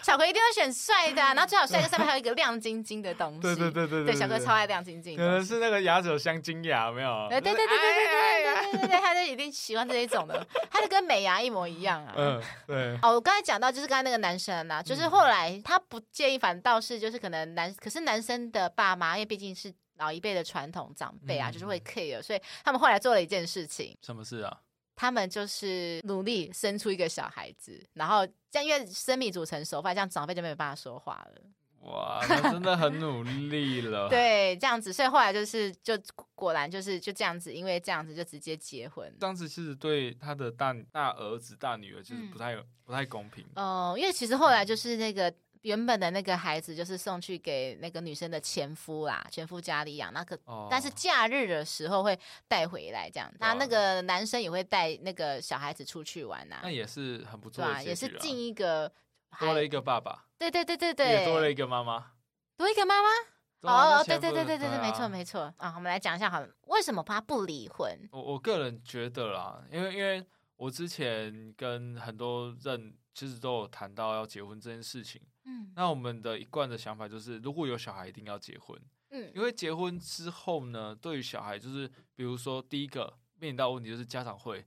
小葵一定会选帅的，啊，然后最好帅哥上面还有一个亮晶晶的东西。对对对对对，小葵超爱亮晶晶。可能是那个牙齿有镶金牙，没有？对对对对对对对对对，他就一定喜欢这一种的，他就跟美牙一模一样啊。嗯。对，哦，我刚才讲到就是刚才那个男生呐、啊，就是后来他不介意，反倒是就是可能男，可是男生的爸妈，因为毕竟是老一辈的传统长辈啊，嗯、就是会 care，所以他们后来做了一件事情。什么事啊？他们就是努力生出一个小孩子，然后这样因为生米煮成熟饭，这样长辈就没有办法说话了。哇，那真的很努力了。对，这样子，所以后来就是，就果然就是就这样子，因为这样子就直接结婚。这样子其实对他的大大儿子、大女儿就是不太、嗯、不太公平。哦、呃，因为其实后来就是那个原本的那个孩子，就是送去给那个女生的前夫啦，前夫家里养。那个，哦、但是假日的时候会带回来这样。那那个男生也会带那个小孩子出去玩呐。那也是很不错的，也是尽一个。多了一个爸爸，对对对对对，也多了一个妈妈，多一个妈妈。哦，对对对对对对，没错没错啊。我们来讲一下好了，为什么他不离婚？我我个人觉得啦，因为因为我之前跟很多人其实都有谈到要结婚这件事情。嗯，那我们的一贯的想法就是，如果有小孩，一定要结婚。嗯，因为结婚之后呢，对于小孩就是，比如说第一个面临到问题就是家长会。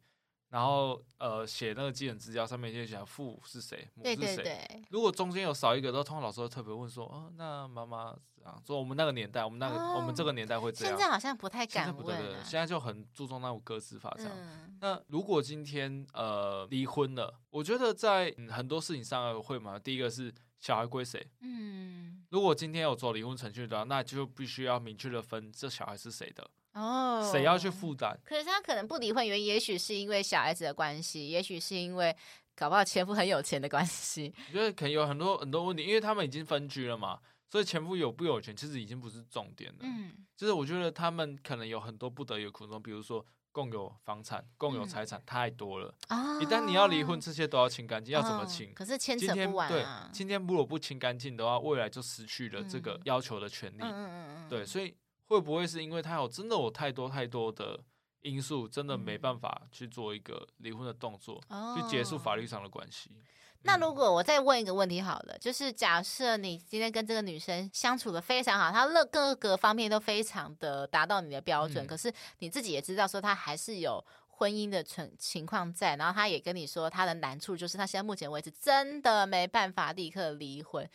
然后呃，写那个基本资料上面就写父是谁，母是谁。对对对。如果中间有少一个，都通常老师会特别问说，哦，那妈妈啊，说我们那个年代，我们那个、哦、我们这个年代会这样。现在好像不太敢问了。现在不对，现在就很注重那种格式法上。嗯、那如果今天呃离婚了，我觉得在、嗯、很多事情上会嘛，第一个是小孩归谁？嗯。如果今天有走离婚程序的话，那就必须要明确的分这小孩是谁的。哦，谁要去负担？可是他可能不离婚，原因也许是因为小孩子的关系，也许是因为搞不好前夫很有钱的关系。我觉得可能有很多很多问题，因为他们已经分居了嘛，所以前夫有不有钱其实已经不是重点了。嗯，就是我觉得他们可能有很多不得已的苦衷，比如说共有房产、共有财产太多了一旦你要离婚，这些都要清干净，要怎么清？可是牵扯不完啊。对，今天如果不清干净的话，未来就失去了这个要求的权利。嗯嗯嗯嗯。对，所以。会不会是因为他有真的有太多太多的因素，真的没办法去做一个离婚的动作，嗯、去结束法律上的关系？那如果我再问一个问题好了，就是假设你今天跟这个女生相处的非常好，她各个方面都非常的达到你的标准，嗯、可是你自己也知道说她还是有婚姻的情情况在，然后她也跟你说她的难处就是她现在目前为止真的没办法立刻离婚。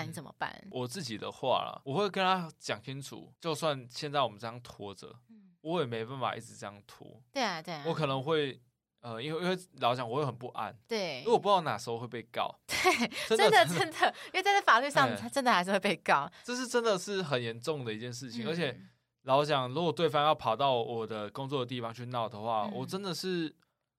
那你怎么办？我自己的话啦，我会跟他讲清楚，就算现在我们这样拖着，我也没办法一直这样拖。对啊，对啊，我可能会。呃，因为因为老实讲，我会很不安。对，因为我不知道哪时候会被告。对，真的真的，因为在这法律上，他真的还是会被告。这是真的是很严重的一件事情，嗯、而且老实讲，如果对方要跑到我的工作的地方去闹的话，嗯、我真的是。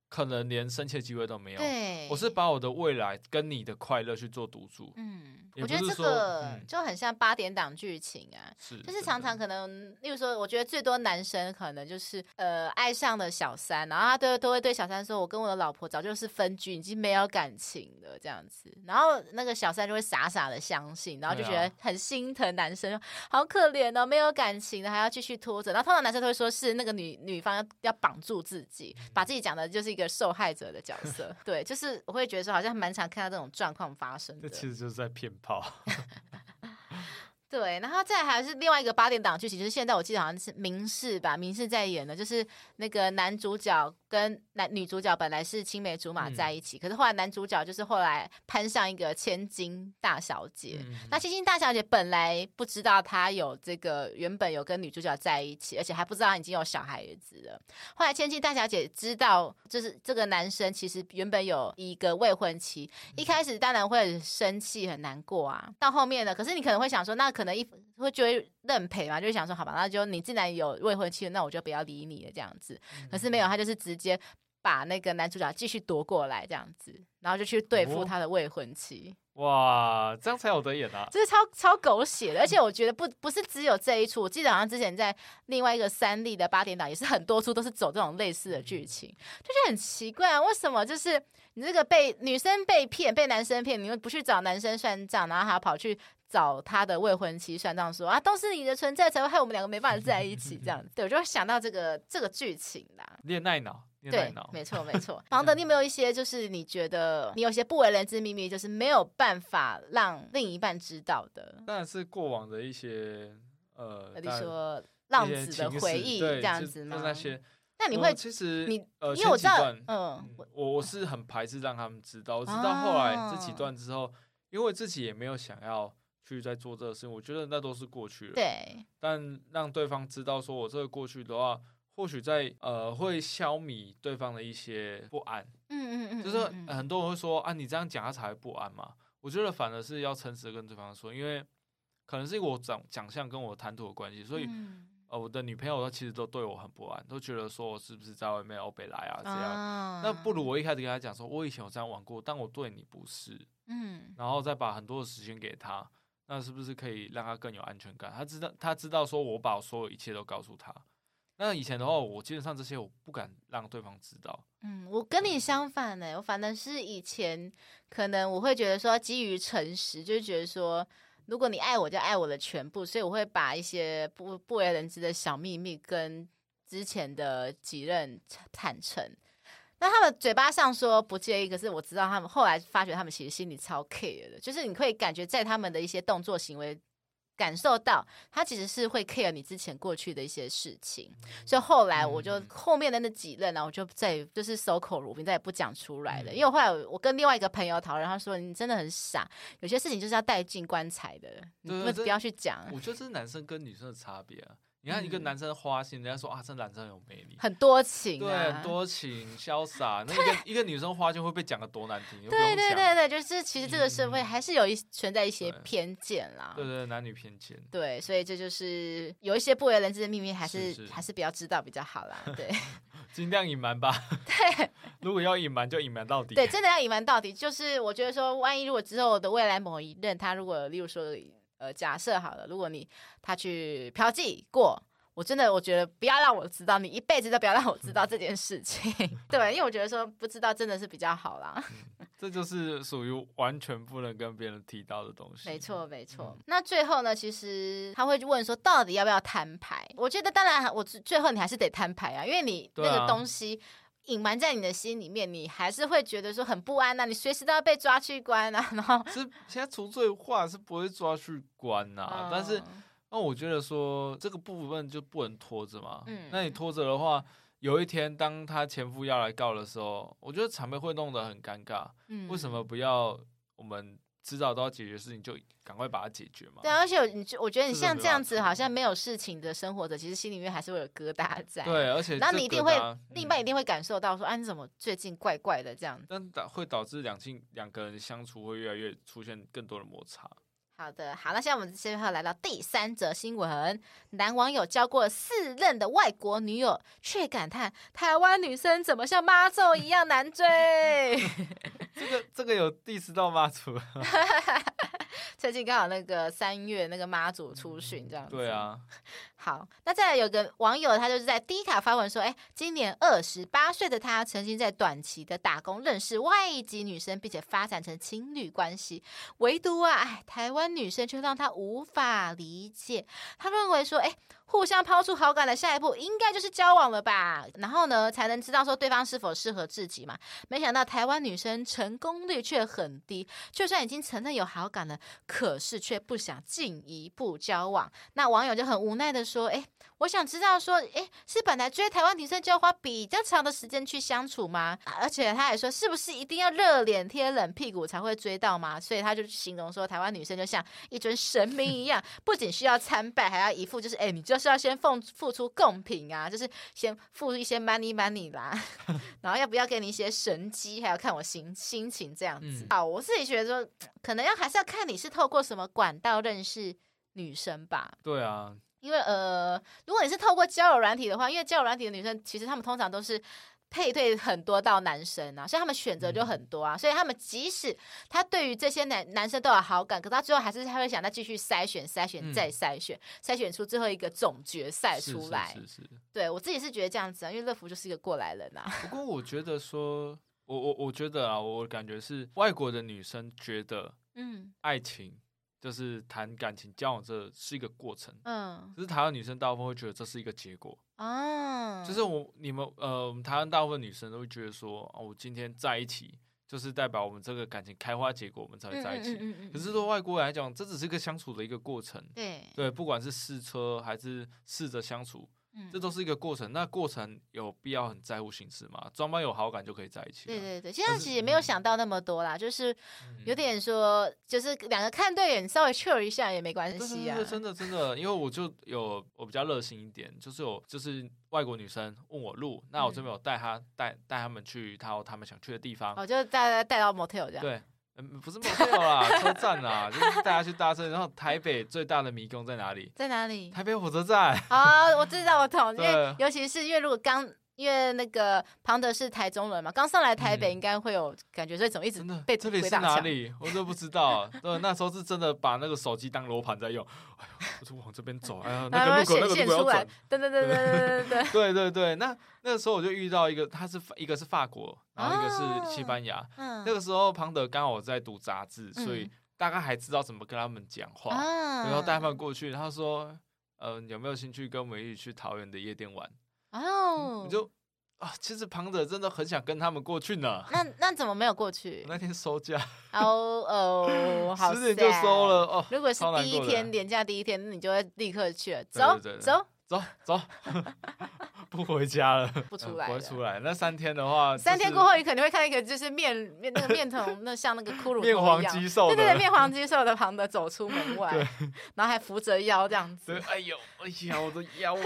可能连生气的机会都没有。对，我是把我的未来跟你的快乐去做赌注。嗯，我觉得这个就很像八点档剧情啊，是，就是常常可能，例如说，我觉得最多男生可能就是呃爱上了小三，然后他都都会对小三说：“我跟我的老婆早就是分居，已经没有感情了。”这样子，然后那个小三就会傻傻的相信，然后就觉得很心疼男生，好可怜哦，没有感情的还要继续拖着。然后通常男生都会说是那个女女方要要绑住自己，把自己讲的就是一个。一个受害者的角色，对，就是我会觉得说，好像蛮常看到这种状况发生的。这其实就是在骗炮。好。对，然后再还是另外一个八点档剧情，就是现在我记得好像是明世吧，明世在演的，就是那个男主角跟男女主角本来是青梅竹马在一起，嗯、可是后来男主角就是后来攀上一个千金大小姐，嗯、那千金大小姐本来不知道她有这个原本有跟女主角在一起，而且还不知道已经有小孩子了。后来千金大小姐知道，就是这个男生其实原本有一个未婚妻，一开始当然会很生气很难过啊，到后面呢，可是你可能会想说那。可能一会觉得认赔嘛，就想说好吧，那就你既然有未婚妻，那我就不要理你了这样子。可是没有，他就是直接把那个男主角继续夺过来这样子，然后就去对付他的未婚妻。哦、哇，这样才有得演啊！这是超超狗血的，而且我觉得不不是只有这一出，我记得好像之前在另外一个三立的八点档也是很多出都是走这种类似的剧情，就是很奇怪啊，为什么就是你这个被女生被骗，被男生骗，你又不去找男生算账，然后还跑去。找他的未婚妻算账说啊，都是你的存在才会害我们两个没办法在一起这样子。对，我就会想到这个这个剧情啦。恋爱脑，对，没错没错。黄德，你有没有一些就是你觉得你有些不为人知秘密，就是没有办法让另一半知道的？当然是过往的一些呃，比如说浪子的回忆这样子吗？那些，那你会其实你呃，因为我知道，嗯，我我是很排斥让他们知道。我知道后来这几段之后，因为自己也没有想要。去在做这个事情，我觉得那都是过去了。对，但让对方知道说我这个过去的话，或许在呃会消弭对方的一些不安。嗯嗯嗯，就是很多人会说啊，你这样讲他才会不安嘛。我觉得反而是要诚实的跟对方说，因为可能是我长长相跟我谈吐的关系，所以、嗯、呃我的女朋友她其实都对我很不安，都觉得说我是不是在外面欧北来啊这样。啊、那不如我一开始跟他讲说，我以前有这样玩过，但我对你不是。嗯，然后再把很多的时间给他。那是不是可以让他更有安全感？他知道，他知道，说我把所有一切都告诉他。那以前的话，我基本上这些我不敢让对方知道。嗯，我跟你相反呢，我反正是以前可能我会觉得说，基于诚实，就是觉得说，如果你爱我，就爱我的全部，所以我会把一些不不为人知的小秘密跟之前的几任坦诚。那他们嘴巴上说不介意，可是我知道他们后来发觉他们其实心里超 care 的，就是你会感觉在他们的一些动作行为，感受到他其实是会 care 你之前过去的一些事情，所以后来我就后面的那几任呢，我就再就是守口如瓶，再也不讲出来了。因为我后来我跟另外一个朋友讨论，他说你真的很傻，有些事情就是要带进棺材的，你不不要去讲。我觉得这是男生跟女生的差别啊。你看一个男生花心，人家说啊，这男生很有魅力，很多情，对，很多情，潇洒。那一个一个女生花心会被讲的多难听，对对对对，就是其实这个社会还是有一存在一些偏见啦，对对，男女偏见，对，所以这就是有一些不为人知的秘密，还是还是比较知道比较好啦，对，尽量隐瞒吧，对，如果要隐瞒就隐瞒到底，对，真的要隐瞒到底。就是我觉得说，万一如果之后的未来某一任他如果例如说。呃，假设好了，如果你他去嫖妓过，我真的我觉得不要让我知道，你一辈子都不要让我知道这件事情，对，因为我觉得说不知道真的是比较好啦。嗯、这就是属于完全不能跟别人提到的东西。没错，没错。嗯、那最后呢，其实他会问说，到底要不要摊牌？我觉得当然，我最后你还是得摊牌啊，因为你那个东西。隐瞒在你的心里面，你还是会觉得说很不安呐、啊，你随时都要被抓去关啊。然后是现在除罪化是不会抓去关呐、啊，嗯、但是那我觉得说这个部分就不能拖着嘛。嗯，那你拖着的话，有一天当他前夫要来告的时候，我觉得场面会弄得很尴尬。嗯，为什么不要我们迟早都要解决事情，就赶快把它解决嘛。对，而且你我觉得你像这样子，好像没有事情的生活者，其实心里面还是会有疙瘩在。对，而且然后你一定会，另一半一定会感受到说，啊，你怎么最近怪怪的这样？但导会导致两性两个人相处会越来越出现更多的摩擦。好的，好，那现在我们接下来来到第三则新闻：男网友交过四任的外国女友，却感叹台湾女生怎么像妈祖一样难追。这个这个有 diss 到妈祖。最近刚好那个三月那个妈祖出巡这样子。对啊。好，那再来有个网友，他就是在 D 卡发文说，哎，今年二十八岁的他，曾经在短期的打工认识外籍女生，并且发展成情侣关系，唯独啊，哎，台湾女生却让他无法理解。他认为说，哎。互相抛出好感的下一步，应该就是交往了吧？然后呢，才能知道说对方是否适合自己嘛。没想到台湾女生成功率却很低，就算已经承认有好感了，可是却不想进一步交往。那网友就很无奈的说：“哎。”我想知道说，诶，是本来追台湾女生就要花比较长的时间去相处吗？而且他还说，是不是一定要热脸贴冷屁股才会追到吗？所以他就形容说，台湾女生就像一尊神明一样，不仅需要参拜，还要一副就是，诶，你就是要先奉付出贡品啊，就是先付一些 money money 啦，然后要不要给你一些神机，还要看我心心情这样子。好，我自己觉得说，可能要还是要看你是透过什么管道认识女生吧。对啊。因为呃，如果你是透过交友软体的话，因为交友软体的女生其实她们通常都是配对很多到男生啊，所以他们选择就很多啊，嗯、所以他们即使他对于这些男男生都有好感，可他最后还是他会想再继续筛选、筛选再筛选，筛、嗯、选出最后一个总决赛出来。是是，是是，对我自己是觉得这样子啊，因为乐福就是一个过来人啊。不过我觉得说，我我我觉得啊，我感觉是外国的女生觉得，嗯，爱情。就是谈感情交往，这是一个过程。嗯，就是台湾女生大部分会觉得这是一个结果。啊，就是我你们呃，我们台湾大部分女生都会觉得说，哦，我今天在一起，就是代表我们这个感情开花结果，我们才会在一起。嗯嗯嗯嗯。可是对外国人来讲，这只是一个相处的一个过程。对对，不管是试车还是试着相处。这都是一个过程，那过程有必要很在乎形式吗？双方有好感就可以在一起？对对对，现在其实也没有想到那么多啦，是就是有点说，就是两个看对眼，稍微 cheer 一下也没关系啊。真的真的，因为我就有我比较热心一点，就是有就是外国女生问我路，那我这边有带她带带他们去他他们想去的地方，我就带带到 motel 这样。对。不是 motel 啦，车站啦，就是大家去搭车。然后台北最大的迷宫在哪里？在哪里？台北火车站。啊，我知道，我懂。因为尤其是因为如果刚。因为那个庞德是台中人嘛，刚上来台北应该会有感觉，所以怎么一直被这里是哪里？我都不知道。对，那时候是真的把那个手机当罗盘在用。哎呦，我就往这边走，哎呀，那个路口那个路口要转。对对对对对对对对对 对。那那个时候我就遇到一个，他是一个是法国，然后一个是西班牙。那个时候庞德刚好在读杂志，所以大概还知道怎么跟他们讲话。然后带他们过去，他说：“呃，有没有兴趣跟我们一起去桃园的夜店玩？”哦，你就啊，其实旁者真的很想跟他们过去呢。那那怎么没有过去？那天收假。哦哦，好，十点就收了哦。如果是第一天年假第一天，那你就会立刻去了。走走走走，不回家了，不出来，不会出来。那三天的话，三天过后你肯定会看一个就是面面那个面孔，那像那个骷髅面黄肌瘦，对对对，面黄肌瘦的庞德走出门外，然后还扶着腰这样子。哎呦，哎呀，我的腰啊！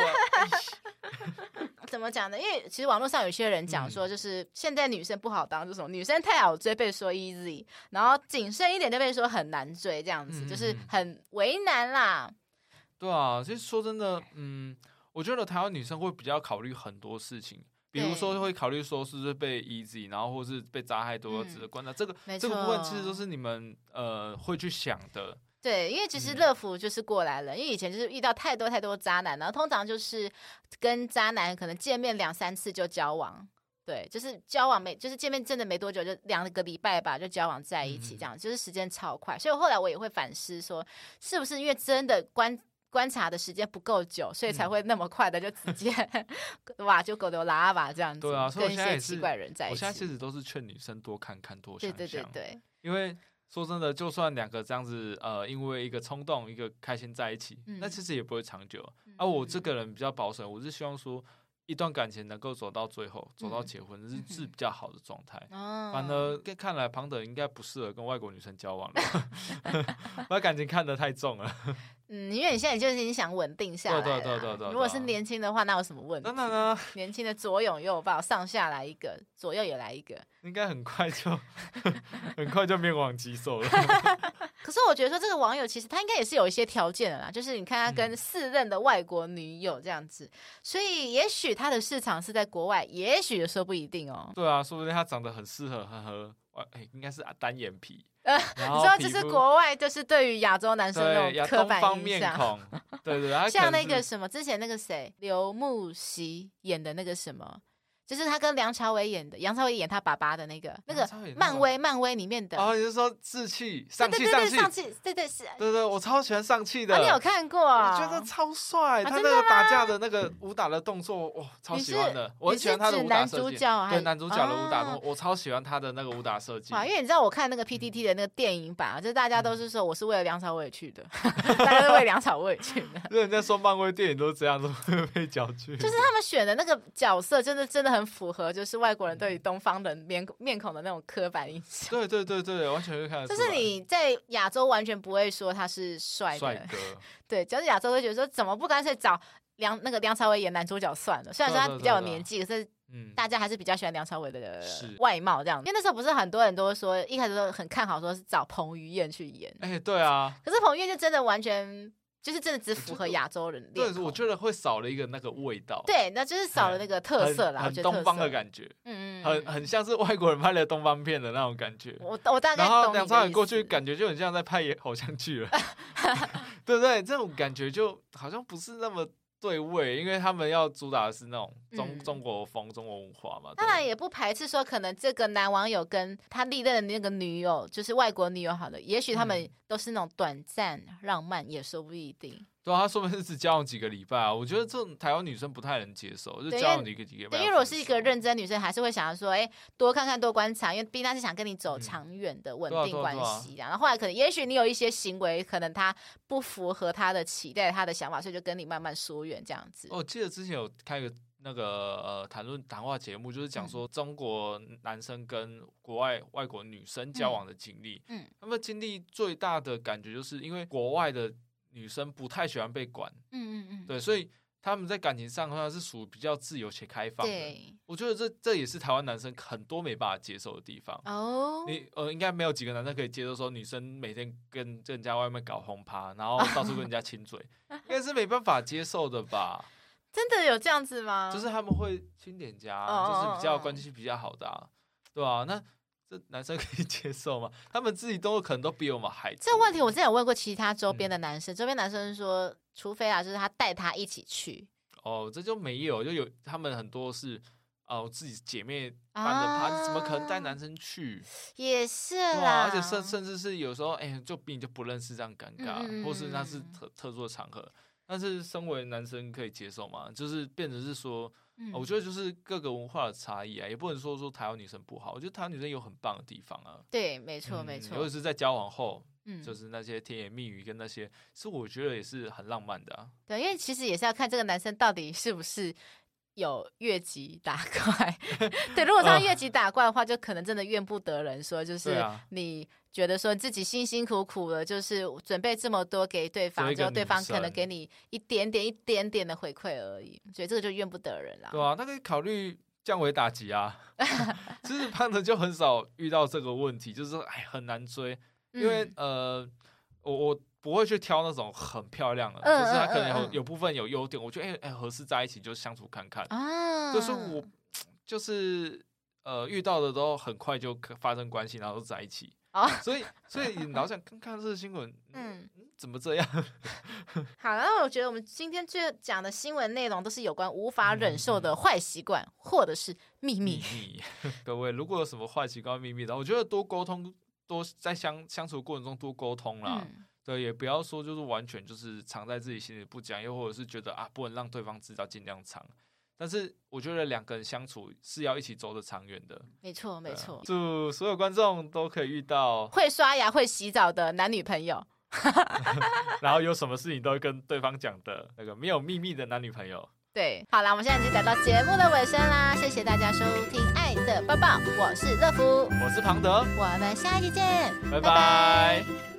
怎么讲呢？因为其实网络上有些人讲说，就是现在女生不好当，这种女生太好追被说 easy，然后谨慎一点就被说很难追，这样子就是很为难啦。对啊，其实说真的，嗯，我觉得台湾女生会比较考虑很多事情，比如说会考虑说是不是被 easy，然后或是被渣太多值得观察，这个这个部分其实都是你们呃会去想的。对，因为其实乐福就是过来了，嗯、因为以前就是遇到太多太多渣男，然后通常就是跟渣男可能见面两三次就交往，对，就是交往没，就是见面真的没多久，就两个礼拜吧就交往在一起，这样、嗯、就是时间超快。所以后来我也会反思说，是不是因为真的观观察的时间不够久，所以才会那么快的就直接、嗯、哇就狗流拉吧这样子，对啊，跟一些奇怪人在一起。我现在其实都是劝女生多看看多想想，对对对对，因为。说真的，就算两个这样子，呃，因为一个冲动，一个开心在一起，嗯、那其实也不会长久。而、我这个人比较保守，我是希望说，一段感情能够走到最后，走到结婚，是、嗯、是比较好的状态。哦、反而看来庞德应该不适合跟外国女生交往了 把感情看得太重了。嗯，因为你现在就是你想稳定下来。对对对对对。如果是年轻的话，那有什么问题？当然了，年轻的左拥右抱，上下来一个，左右也来一个，应该很快就 很快就面黄肌瘦了。可是我觉得说这个网友其实他应该也是有一些条件的啦，就是你看他跟四任的外国女友这样子，嗯、所以也许他的市场是在国外，也许也说不一定哦。对啊，说不定他长得很适合，呵呵，哎，应该是单眼皮。呃，你说就是国外，就是对于亚洲男生那种刻板印象，对对，对，像那个什么之前那个谁，刘木兮演的那个什么。就是他跟梁朝伟演的，梁朝伟演他爸爸的那个，那个漫威漫威里面的。哦，你是说志气上气上气上气？对对是。对对，我超喜欢上气的。你有看过？我觉得超帅，他那个打架的那个武打的动作，哇，超喜欢的。我很喜欢他的武打设计。男主角，对男主角的武打动作，我超喜欢他的那个武打设计。啊，因为你知道我看那个 PTT 的那个电影版啊，就是大家都是说我是为了梁朝伟去的，大家都为梁朝伟去的。就人家说漫威电影都是这样，都 会被搅局。就是他们选的那个角色，真的真的很符合，就是。外国人对于东方人面面孔的那种刻板印象，对对对对，完全是看得出来。就是你在亚洲完全不会说他是帅的，帅哥。对，就是亚洲会觉得说，怎么不干脆找梁那个梁朝伟演男主角算了？虽然说他比较有年纪，可是大家还是比较喜欢梁朝伟的外貌这样。因为那时候不是很多人都说，一开始都很看好，说是找彭于晏去演。哎，对啊。可是彭于晏就真的完全。就是真的只符合亚洲人。对，我觉得会少了一个那个味道。对，那就是少了那个特色啦。很东方的感觉，嗯嗯，很很像是外国人拍的东方片的那种感觉。我我大概懂。然后梁朝伟过去感觉就很像在拍偶像剧了，对不对？这种感觉就好像不是那么。对味，因为他们要主打的是那种中、嗯、中国风、中国文化嘛。当然也不排斥说，可能这个男网友跟他历任的那个女友，就是外国女友，好了，也许他们都是那种短暂浪漫，也说不一定。对啊，他说不定是只交往几个礼拜啊。我觉得这种台湾女生不太能接受，就交往几个几个礼拜。因为如果是一个认真女生，还是会想要说，哎，多看看，多观察，因为毕竟他是想跟你走长远的稳定关系。然后后来可能，也许你有一些行为，可能他不符合他的期待，他的想法，所以就跟你慢慢疏远这样子。我记得之前有开个那个呃谈论谈话节目，就是讲说中国男生跟国外外国女生交往的经历。嗯，他们经历最大的感觉就是因为国外的。女生不太喜欢被管，嗯嗯嗯，对，所以他们在感情上的话是属于比较自由且开放的。对，我觉得这这也是台湾男生很多没办法接受的地方。哦，你呃，应该没有几个男生可以接受说女生每天跟人家外面搞轰趴，然后到处跟人家亲嘴，应该是没办法接受的吧？真的有这样子吗？就是他们会亲脸颊，就是比较关系比较好的啊，对啊，那。男生可以 接受吗？他们自己都可能都比我们还。这个问题我之前有问过其他周边的男生，嗯、周边男生说，除非啊，就是他带他一起去。哦，这就没有，就有他们很多是哦、呃，自己姐妹办的趴，啊、怎么可能带男生去？也是啦，而且甚甚至是有时候，哎、欸，就比你就不认识这样尴尬，嗯、或是那是特特殊的场合。但是身为男生可以接受吗？就是变成是说。嗯、我觉得就是各个文化的差异啊，也不能说说台湾女生不好，我觉得台湾女生有很棒的地方啊。对，没错，嗯、没错。尤其是在交往后，嗯，就是那些甜言蜜语跟那些，是我觉得也是很浪漫的啊。对，因为其实也是要看这个男生到底是不是有越级打怪。对，如果他越级打怪的话，就可能真的怨不得人，说就是你。觉得说自己辛辛苦苦的，就是准备这么多给对方，就对方可能给你一点点、一点点的回馈而已，所以这个就怨不得人了。对啊，那可以考虑降维打击啊。其实胖子就很少遇到这个问题，就是说哎很难追，因为、嗯、呃我我不会去挑那种很漂亮的，就、嗯、是他可能有、嗯、有部分有优点，我觉得哎哎合适在一起就相处看看。啊，就是我就是呃遇到的都很快就发生关系，然后就在一起。哦，所以所以你老想看看这个新闻，嗯，怎么这样？好，然后我觉得我们今天最讲的新闻内容都是有关无法忍受的坏习惯，或者是秘密。秘密。各位，如果有什么坏习惯、秘密的，我觉得多沟通，多在相相处过程中多沟通啦。嗯、对，也不要说就是完全就是藏在自己心里不讲，又或者是觉得啊不能让对方知道，尽量藏。但是我觉得两个人相处是要一起走得长远的。没错，没错。祝所有观众都可以遇到会刷牙、会洗澡的男女朋友。然后有什么事情都会跟对方讲的那个没有秘密的男女朋友。对，好啦，我们现在已经来到节目的尾声啦，谢谢大家收听《爱的抱抱》，我是乐福，我是庞德，我们下一期见，拜拜。拜拜。